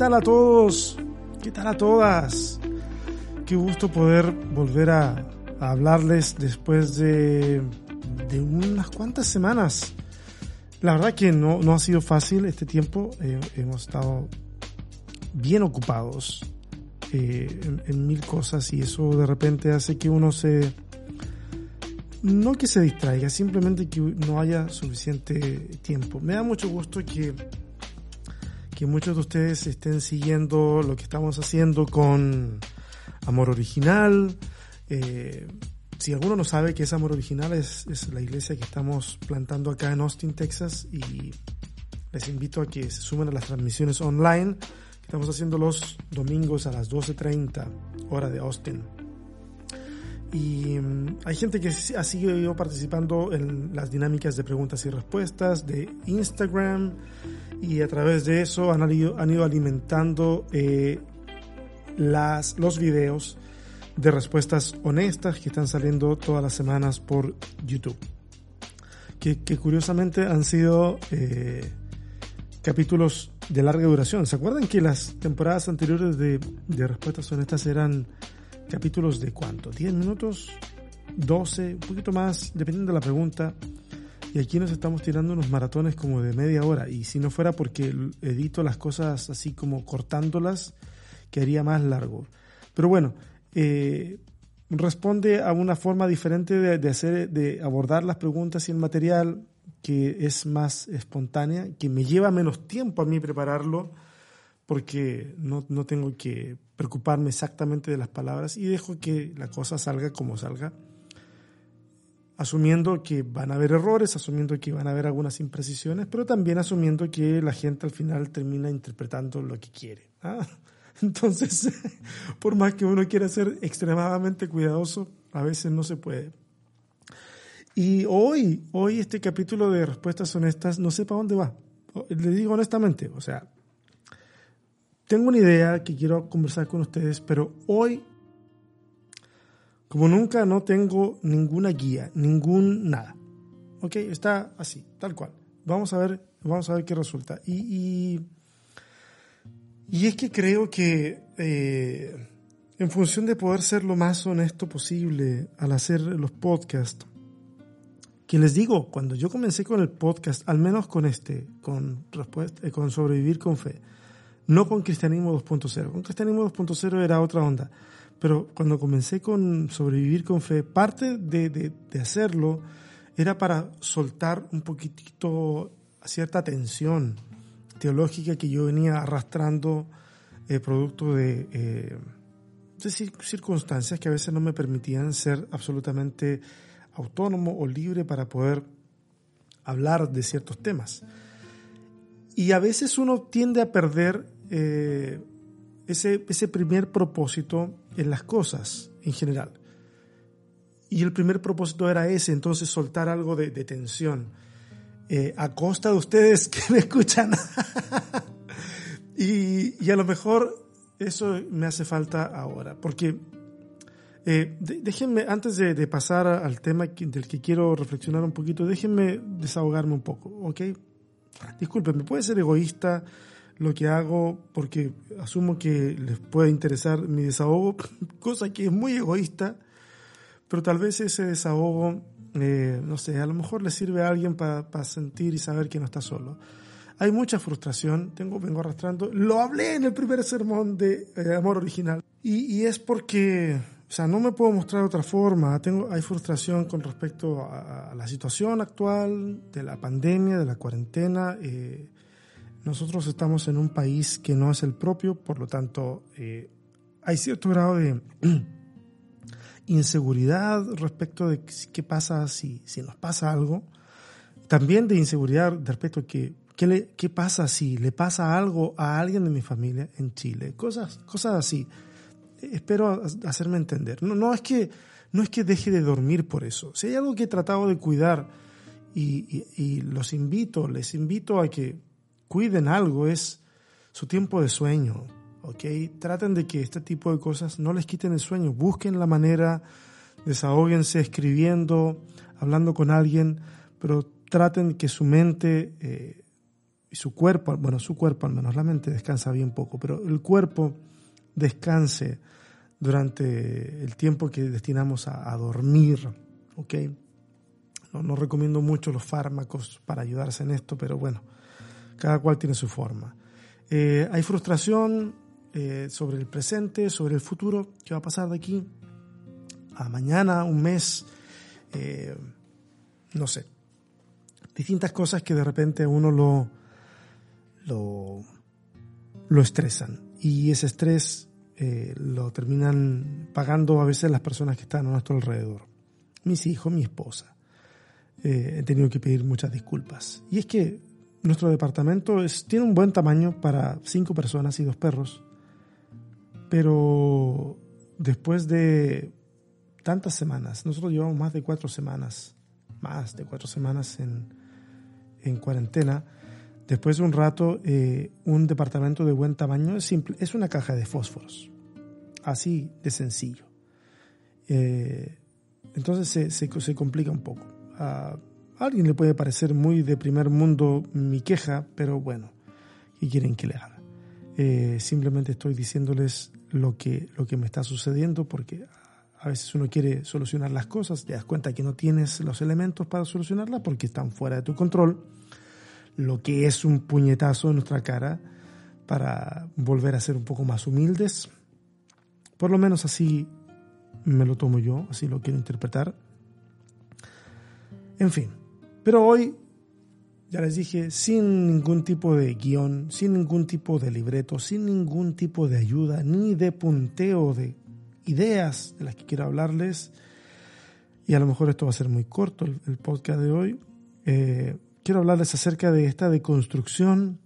tal a todos? ¿Qué tal a todas? Qué gusto poder volver a, hablarles después de, de, unas cuantas semanas. La verdad que no, no ha sido fácil este tiempo. Eh, hemos estado bien ocupados eh, en, en mil cosas y eso de repente hace que uno se... No que se distraiga, simplemente que no haya suficiente tiempo. Me da mucho gusto que que muchos de ustedes estén siguiendo lo que estamos haciendo con Amor Original. Eh, si alguno no sabe qué es Amor Original, es, la iglesia que estamos plantando acá en Austin, Texas, y les invito a que se sumen a las transmisiones online estamos haciendo los domingos a las 12.30 hora de Austin. Y um, hay gente que ha seguido participando en las dinámicas de preguntas y respuestas de Instagram, y a través de eso han han ido alimentando eh, las, los videos de respuestas honestas que están saliendo todas las semanas por YouTube. Que, que curiosamente han sido eh, capítulos de larga duración. ¿Se acuerdan que las temporadas anteriores de, de respuestas honestas eran capítulos de cuánto? ¿10 minutos? ¿12? Un poquito más, dependiendo de la pregunta. Y aquí nos estamos tirando unos maratones como de media hora. Y si no fuera porque edito las cosas así como cortándolas, quedaría más largo. Pero bueno, eh, responde a una forma diferente de, de, hacer, de abordar las preguntas y el material que es más espontánea, que me lleva menos tiempo a mí prepararlo, porque no, no tengo que preocuparme exactamente de las palabras y dejo que la cosa salga como salga asumiendo que van a haber errores, asumiendo que van a haber algunas imprecisiones, pero también asumiendo que la gente al final termina interpretando lo que quiere. ¿ah? Entonces, por más que uno quiera ser extremadamente cuidadoso, a veces no se puede. Y hoy, hoy este capítulo de respuestas honestas, no sé para dónde va. Le digo honestamente, o sea, tengo una idea que quiero conversar con ustedes, pero hoy como nunca no tengo ninguna guía, ningún nada. ¿Ok? Está así, tal cual. Vamos a ver, vamos a ver qué resulta. Y, y, y es que creo que eh, en función de poder ser lo más honesto posible al hacer los podcasts, que les digo, cuando yo comencé con el podcast, al menos con este, con, eh, con Sobrevivir con Fe, no con Cristianismo 2.0. Con Cristianismo 2.0 era otra onda pero cuando comencé con sobrevivir con fe, parte de, de, hacerlo era para soltar un poquitito cierta tensión teológica que yo venía arrastrando eh, producto de, eh, circunstancias que a veces no me permitían ser absolutamente autónomo o libre para poder hablar de ciertos temas. Y a veces uno tiende a perder eh, ese, ese primer propósito en las cosas en general. Y el primer propósito era ese, entonces soltar algo de, de tensión. Eh, a costa de ustedes que me escuchan. y, y, a lo mejor eso me hace falta ahora, porque eh, déjenme, antes de, de, pasar al tema del que quiero reflexionar un poquito, déjenme desahogarme un poco, ¿ok? Disculpen, puede ser egoísta, lo que hago porque asumo que les puede interesar mi desahogo, cosa que es muy egoísta, pero tal vez ese desahogo, eh, no sé, a lo mejor le sirve a alguien para pa sentir y saber que no está solo. Hay mucha frustración, tengo, vengo arrastrando, lo hablé en el primer sermón de eh, Amor Original, y, y, es porque, o sea, no me puedo mostrar de otra forma, tengo, hay frustración con respecto a, a la situación actual, de la pandemia, de la cuarentena, eh, nosotros estamos en un país que no es el propio, por lo tanto eh, hay cierto grado de inseguridad respecto de qué pasa si, si nos pasa algo. También de inseguridad respecto a que, qué, le, qué pasa si le pasa algo a alguien de mi familia en Chile. Cosas, cosas así. Espero hacerme entender. No, no, es que, no es que deje de dormir por eso. Si hay algo que he tratado de cuidar y, y, y los invito, les invito a que cuiden algo, es su tiempo de sueño, ¿ok? Traten de que este tipo de cosas no les quiten el sueño, busquen la manera, desahóguense escribiendo, hablando con alguien, pero traten que su mente eh, y su cuerpo, bueno, su cuerpo al menos, la mente descansa bien poco, pero el cuerpo descanse durante el tiempo que destinamos a, dormir, ¿ok? No, no, recomiendo mucho los fármacos para ayudarse en esto, pero bueno, cada cual tiene su forma. Eh, hay frustración eh, sobre el presente, sobre el futuro, qué va a pasar de aquí a mañana, un mes, eh, no sé. Distintas cosas que de repente a uno lo, lo, lo estresan. Y ese estrés lo terminan pagando a veces las personas que están a nuestro alrededor. Mis hijos, mi esposa. He tenido que pedir muchas disculpas. Y es que nuestro departamento tiene un buen tamaño para cinco personas y dos perros, pero después de tantas semanas, nosotros llevamos más de cuatro semanas, más de cuatro semanas en, en cuarentena, Después de un rato, eh, un departamento de buen tamaño es simple, es una caja de fósforos. Así de sencillo. Eh, entonces se, se, complica un poco. Alguien le puede parecer muy de primer mundo mi queja, pero bueno, ¿qué quieren que le haga? Eh, simplemente estoy diciéndoles lo que, lo que me está sucediendo porque a veces uno quiere solucionar las cosas, te das cuenta que no tienes los elementos para solucionarlas porque están fuera de tu control lo que es un puñetazo en nuestra cara para volver a ser un poco más humildes. Por lo menos así me lo tomo yo, así lo quiero interpretar. En fin, pero hoy, ya les dije, sin ningún tipo de guion, sin ningún tipo de libreto, sin ningún tipo de ayuda, ni de punteo de ideas de las que quiero hablarles, y a lo mejor esto va a ser muy corto el, podcast de hoy, eh, quiero hablarles acerca de esta deconstrucción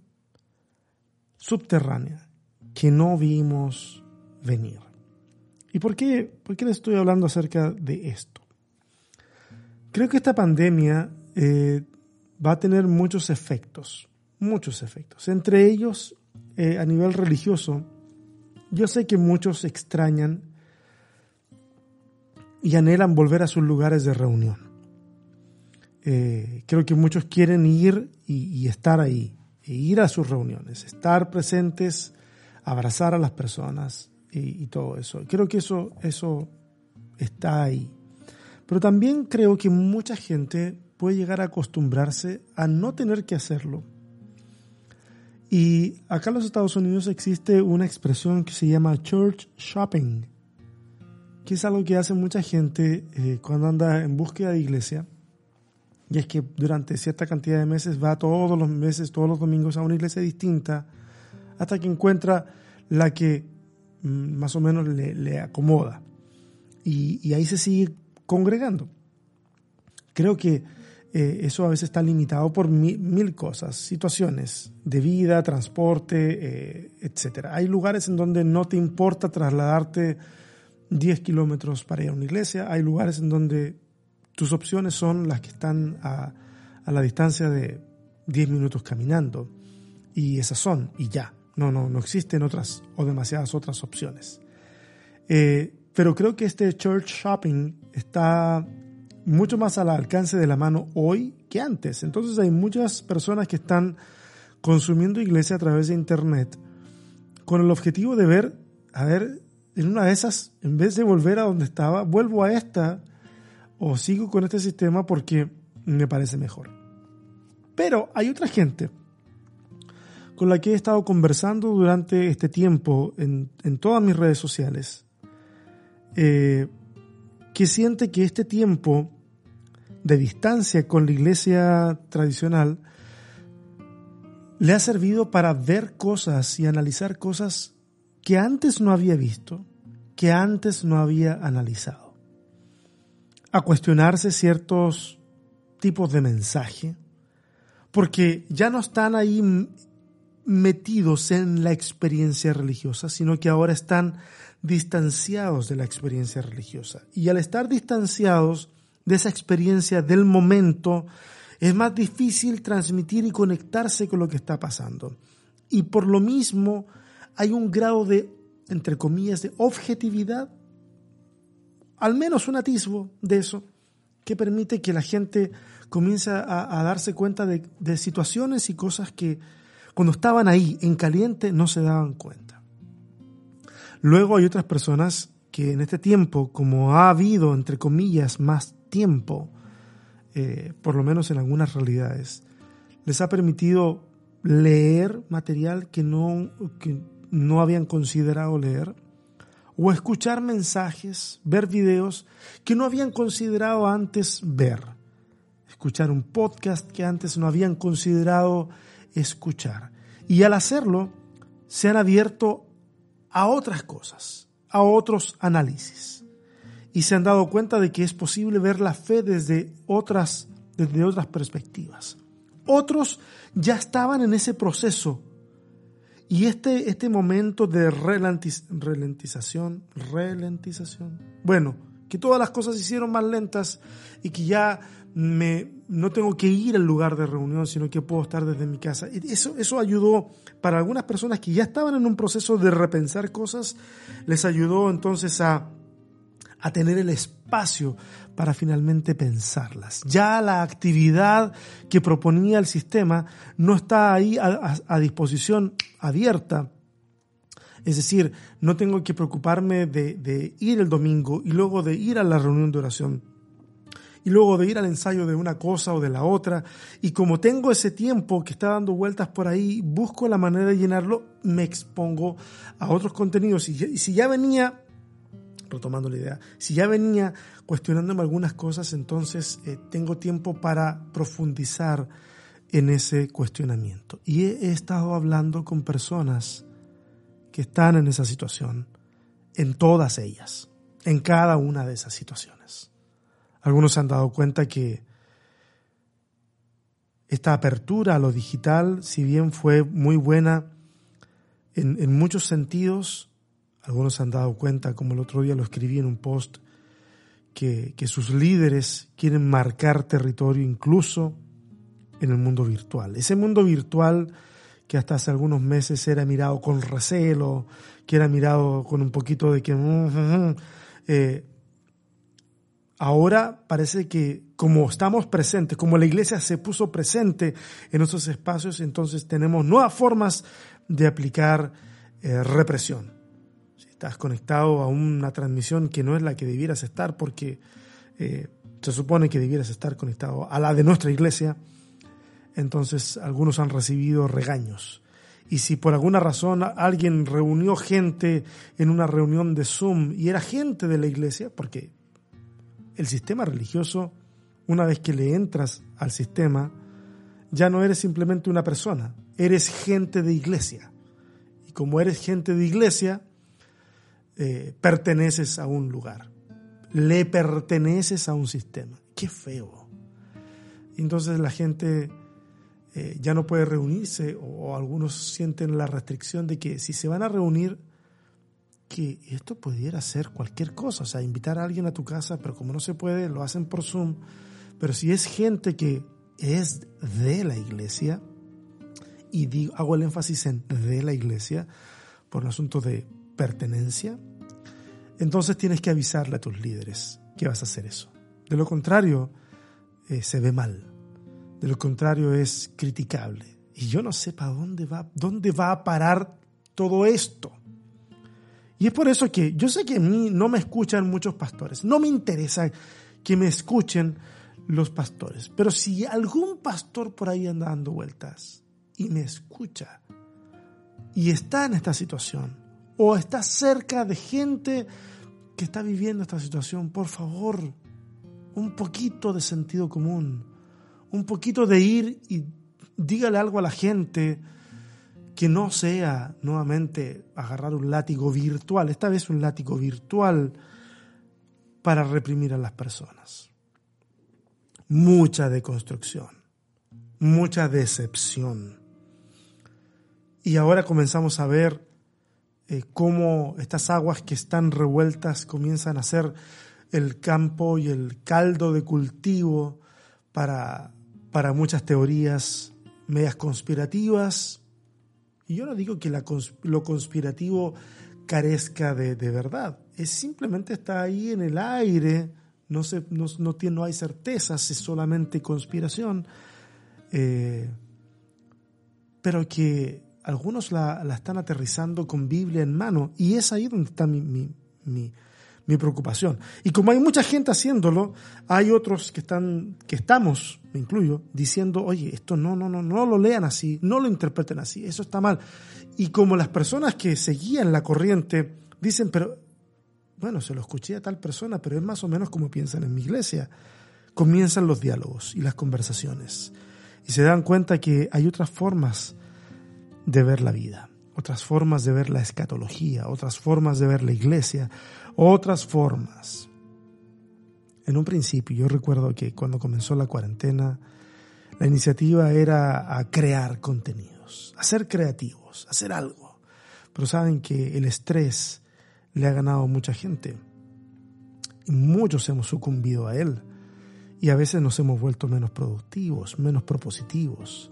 subterránea que no vimos venir. ¿Y por qué, por qué les estoy hablando acerca de esto? Creo que esta pandemia eh, va a tener muchos efectos, muchos efectos. Entre ellos, eh, a nivel religioso, yo sé que muchos extrañan y anhelan volver a sus lugares de reunión. Eh, creo que muchos quieren ir y, estar ahí, e ir a sus reuniones, estar presentes, abrazar a las personas y, todo eso. Creo que eso, eso está ahí. Pero también creo que mucha gente puede llegar a acostumbrarse a no tener que hacerlo. Y acá en los Estados Unidos existe una expresión que se llama church shopping, que es algo que hace mucha gente eh, cuando anda en búsqueda de iglesia y es que durante cierta cantidad de meses va todos los meses, todos los domingos a una iglesia distinta, hasta que encuentra la que mm, más o menos le, acomoda. Y, ahí se sigue congregando. Creo que eh, eso a veces está limitado por mil, cosas, situaciones de vida, transporte, eh, etc. Hay lugares en donde no te importa trasladarte 10 kilómetros para ir a una iglesia, hay lugares en donde tus opciones son las que están a, la distancia de 10 minutos caminando. Y esas son, y ya. No, no, no existen otras o demasiadas otras opciones. Eh, pero creo que este church shopping está mucho más al alcance de la mano hoy que antes. Entonces hay muchas personas que están consumiendo iglesia a través de internet con el objetivo de ver, a ver, en una de esas, en vez de volver a donde estaba, vuelvo a esta o sigo con este sistema porque me parece mejor. Pero hay otra gente con la que he estado conversando durante este tiempo en, todas mis redes sociales, eh, que siente que este tiempo de distancia con la iglesia tradicional le ha servido para ver cosas y analizar cosas que antes no había visto, que antes no había analizado a cuestionarse ciertos tipos de mensaje, porque ya no están ahí metidos en la experiencia religiosa, sino que ahora están distanciados de la experiencia religiosa. Y al estar distanciados de esa experiencia del momento, es más difícil transmitir y conectarse con lo que está pasando. Y por lo mismo hay un grado de, entre comillas, de objetividad al menos un atisbo de eso ¿Qué permite que la gente comience a, darse cuenta de, de situaciones y cosas que cuando estaban ahí en caliente no se daban cuenta? Luego hay otras personas que en este tiempo, como ha habido, entre comillas, más tiempo, eh, por lo menos en algunas realidades, les ha permitido leer material que no, que no habían considerado leer, o escuchar mensajes, ver videos que no habían considerado antes ver, escuchar un podcast que antes no habían considerado escuchar. Y al hacerlo, se han abierto a otras cosas a otros análisis y se han dado cuenta de que es posible ver la fe desde otras, desde otras perspectivas. Otros ya estaban en ese proceso y este, este momento de ralentización, ralentización, bueno, que todas las cosas se hicieron más lentas y que ya me, no tengo que ir al lugar de reunión, sino que puedo estar desde mi casa. Eso, eso ayudó para algunas personas que ya estaban en un proceso de repensar cosas, les ayudó entonces a, a tener el espacio para finalmente pensarlas. Ya la actividad que proponía el sistema no está ahí a, disposición abierta. Es decir, no tengo que preocuparme de, ir el domingo y luego de ir a la reunión de oración y luego de ir al ensayo de una cosa o de la otra. Y como tengo ese tiempo que está dando vueltas por ahí, busco la manera de llenarlo, me expongo a otros contenidos. Y, si ya venía, retomando la idea, si ya venía cuestionándome algunas cosas, entonces eh, tengo tiempo para profundizar en ese cuestionamiento. Y he estado hablando con personas que están en esa situación, en todas ellas, en cada una de esas situaciones. Algunos se han dado cuenta que esta apertura a lo digital, si bien fue muy buena en, muchos sentidos, algunos se han dado cuenta, como el otro día lo escribí en un post, que, sus líderes quieren marcar territorio incluso en el mundo virtual. Ese mundo virtual que hasta hace algunos meses era mirado con recelo, que era mirado con un poquito de que... Mm, mm, mm, eh, Ahora parece que como estamos presentes, como la iglesia se puso presente en esos espacios, entonces tenemos nuevas formas de aplicar eh, represión. Estás conectado a una transmisión que no es la que debieras estar, porque eh, se supone que debieras estar conectado a la de nuestra iglesia, entonces algunos han recibido regaños. Y si por alguna razón alguien reunió gente en una reunión de Zoom y era gente de la iglesia, porque el sistema religioso, una vez que le entras al sistema, ya no eres simplemente una persona, eres gente de iglesia. Y como eres gente de iglesia, eh, perteneces a un lugar, le perteneces a un sistema. Qué feo. Entonces la gente eh, ya no puede reunirse o algunos sienten la restricción de que si se van a reunir, que esto pudiera ser cualquier cosa, o sea, invitar a alguien a tu casa, pero como no se puede, lo hacen por Zoom. Pero si es gente que es de la iglesia, y digo, hago el énfasis en de la iglesia, por un asunto de pertenencia, entonces tienes que avisarle a tus líderes que vas a hacer eso. De lo contrario, eh, se ve mal. De lo contrario, es criticable. Y yo no sé para dónde va, dónde va a parar todo esto. Y es por eso que yo sé que a mí no me escuchan muchos pastores. No me interesa que me escuchen los pastores. Pero si algún pastor por ahí anda dando vueltas y me escucha y está en esta situación o está cerca de gente que está viviendo esta situación, por favor, un poquito de sentido común, un poquito de ir y dígale algo a la gente que no sea nuevamente agarrar un látigo virtual, esta vez un látigo virtual para reprimir a las personas. Mucha deconstrucción, mucha decepción. Y ahora comenzamos a ver eh, cómo estas aguas que están revueltas comienzan a ser el campo y el caldo de cultivo para, para muchas teorías medias conspirativas, y yo no digo que lo conspirativo carezca de, verdad, es simplemente está ahí en el aire, no, se, no, no, tiene, no hay certezas, es solamente conspiración, eh, pero que algunos la, la, están aterrizando con Biblia en mano y es ahí donde está mi, mi, mi, mi, preocupación. Y como hay mucha gente haciéndolo, hay otros que están, que estamos, me incluyo, diciendo, oye, esto no, no, no, no lo lean así, no lo interpreten así, eso está mal. Y como las personas que seguían la corriente dicen, pero bueno, se lo escuché a tal persona, pero es más o menos como piensan en mi iglesia. Comienzan los diálogos y las conversaciones y se dan cuenta que hay otras formas de ver la vida, otras formas de ver la escatología, otras formas de ver la iglesia, otras formas. En un principio yo recuerdo que cuando comenzó la cuarentena, la iniciativa era a crear contenidos, a ser creativos, hacer algo. Pero saben que el estrés le ha ganado a mucha gente. Muchos hemos sucumbido a él. Y a veces nos hemos vuelto menos productivos, menos propositivos.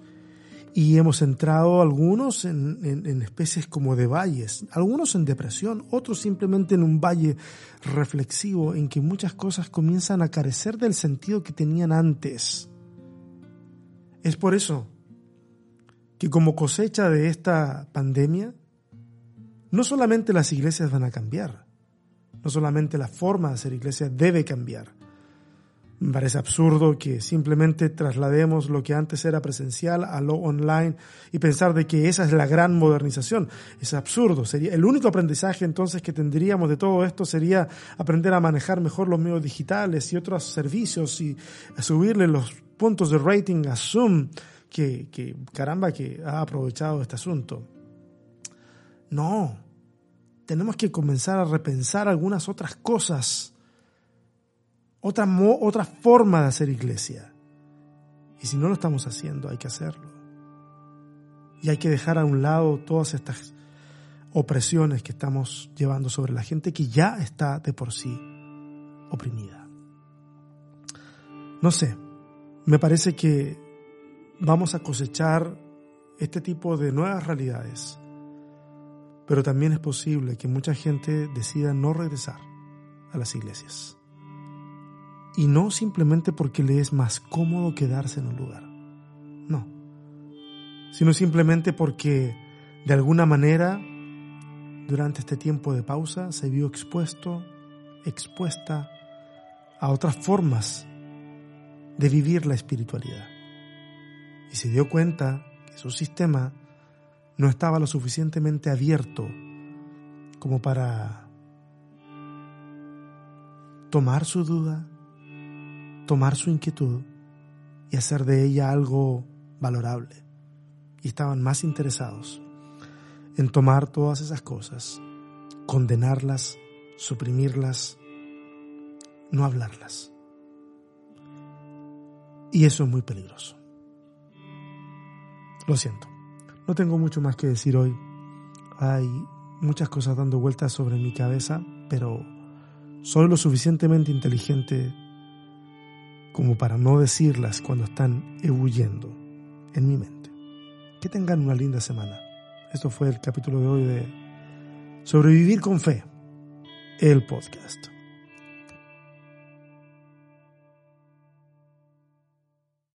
Y hemos entrado algunos en, especies como de valles, algunos en depresión, otros simplemente en un valle reflexivo en que muchas cosas comienzan a carecer del sentido que tenían antes. Es por eso que como cosecha de esta pandemia, no solamente las iglesias van a cambiar, no solamente la forma de hacer iglesia debe cambiar. Me parece absurdo que simplemente traslademos lo que antes era presencial a lo online y pensar de que esa es la gran modernización. Es absurdo. Sería el único aprendizaje entonces que tendríamos de todo esto sería aprender a manejar mejor los medios digitales y otros servicios y subirle los puntos de rating a Zoom que, que caramba que ha aprovechado este asunto. No, tenemos que comenzar a repensar algunas otras cosas, otra, otra forma de hacer iglesia. Y si no lo estamos haciendo, hay que hacerlo. Y hay que dejar a un lado todas estas opresiones que estamos llevando sobre la gente que ya está de por sí oprimida. No sé, me parece que vamos a cosechar este tipo de nuevas realidades pero también es posible que mucha gente decida no regresar a las iglesias. Y no simplemente porque le es más cómodo quedarse en un lugar. No. Sino simplemente porque de alguna manera durante este tiempo de pausa se vio expuesto, expuesta a otras formas de vivir la espiritualidad. Y se dio cuenta que su sistema no estaba lo suficientemente abierto como para tomar su duda, tomar su inquietud y hacer de ella algo valorable. Y estaban más interesados en tomar todas esas cosas, condenarlas, suprimirlas, no hablarlas. Y eso es muy peligroso. Lo siento. No tengo mucho más que decir hoy. Hay muchas cosas dando vueltas sobre mi cabeza, pero soy lo suficientemente inteligente como para no decirlas cuando están ebulliendo en mi mente. Que tengan una linda semana. Esto fue el capítulo de hoy de Sobrevivir con Fe, el podcast.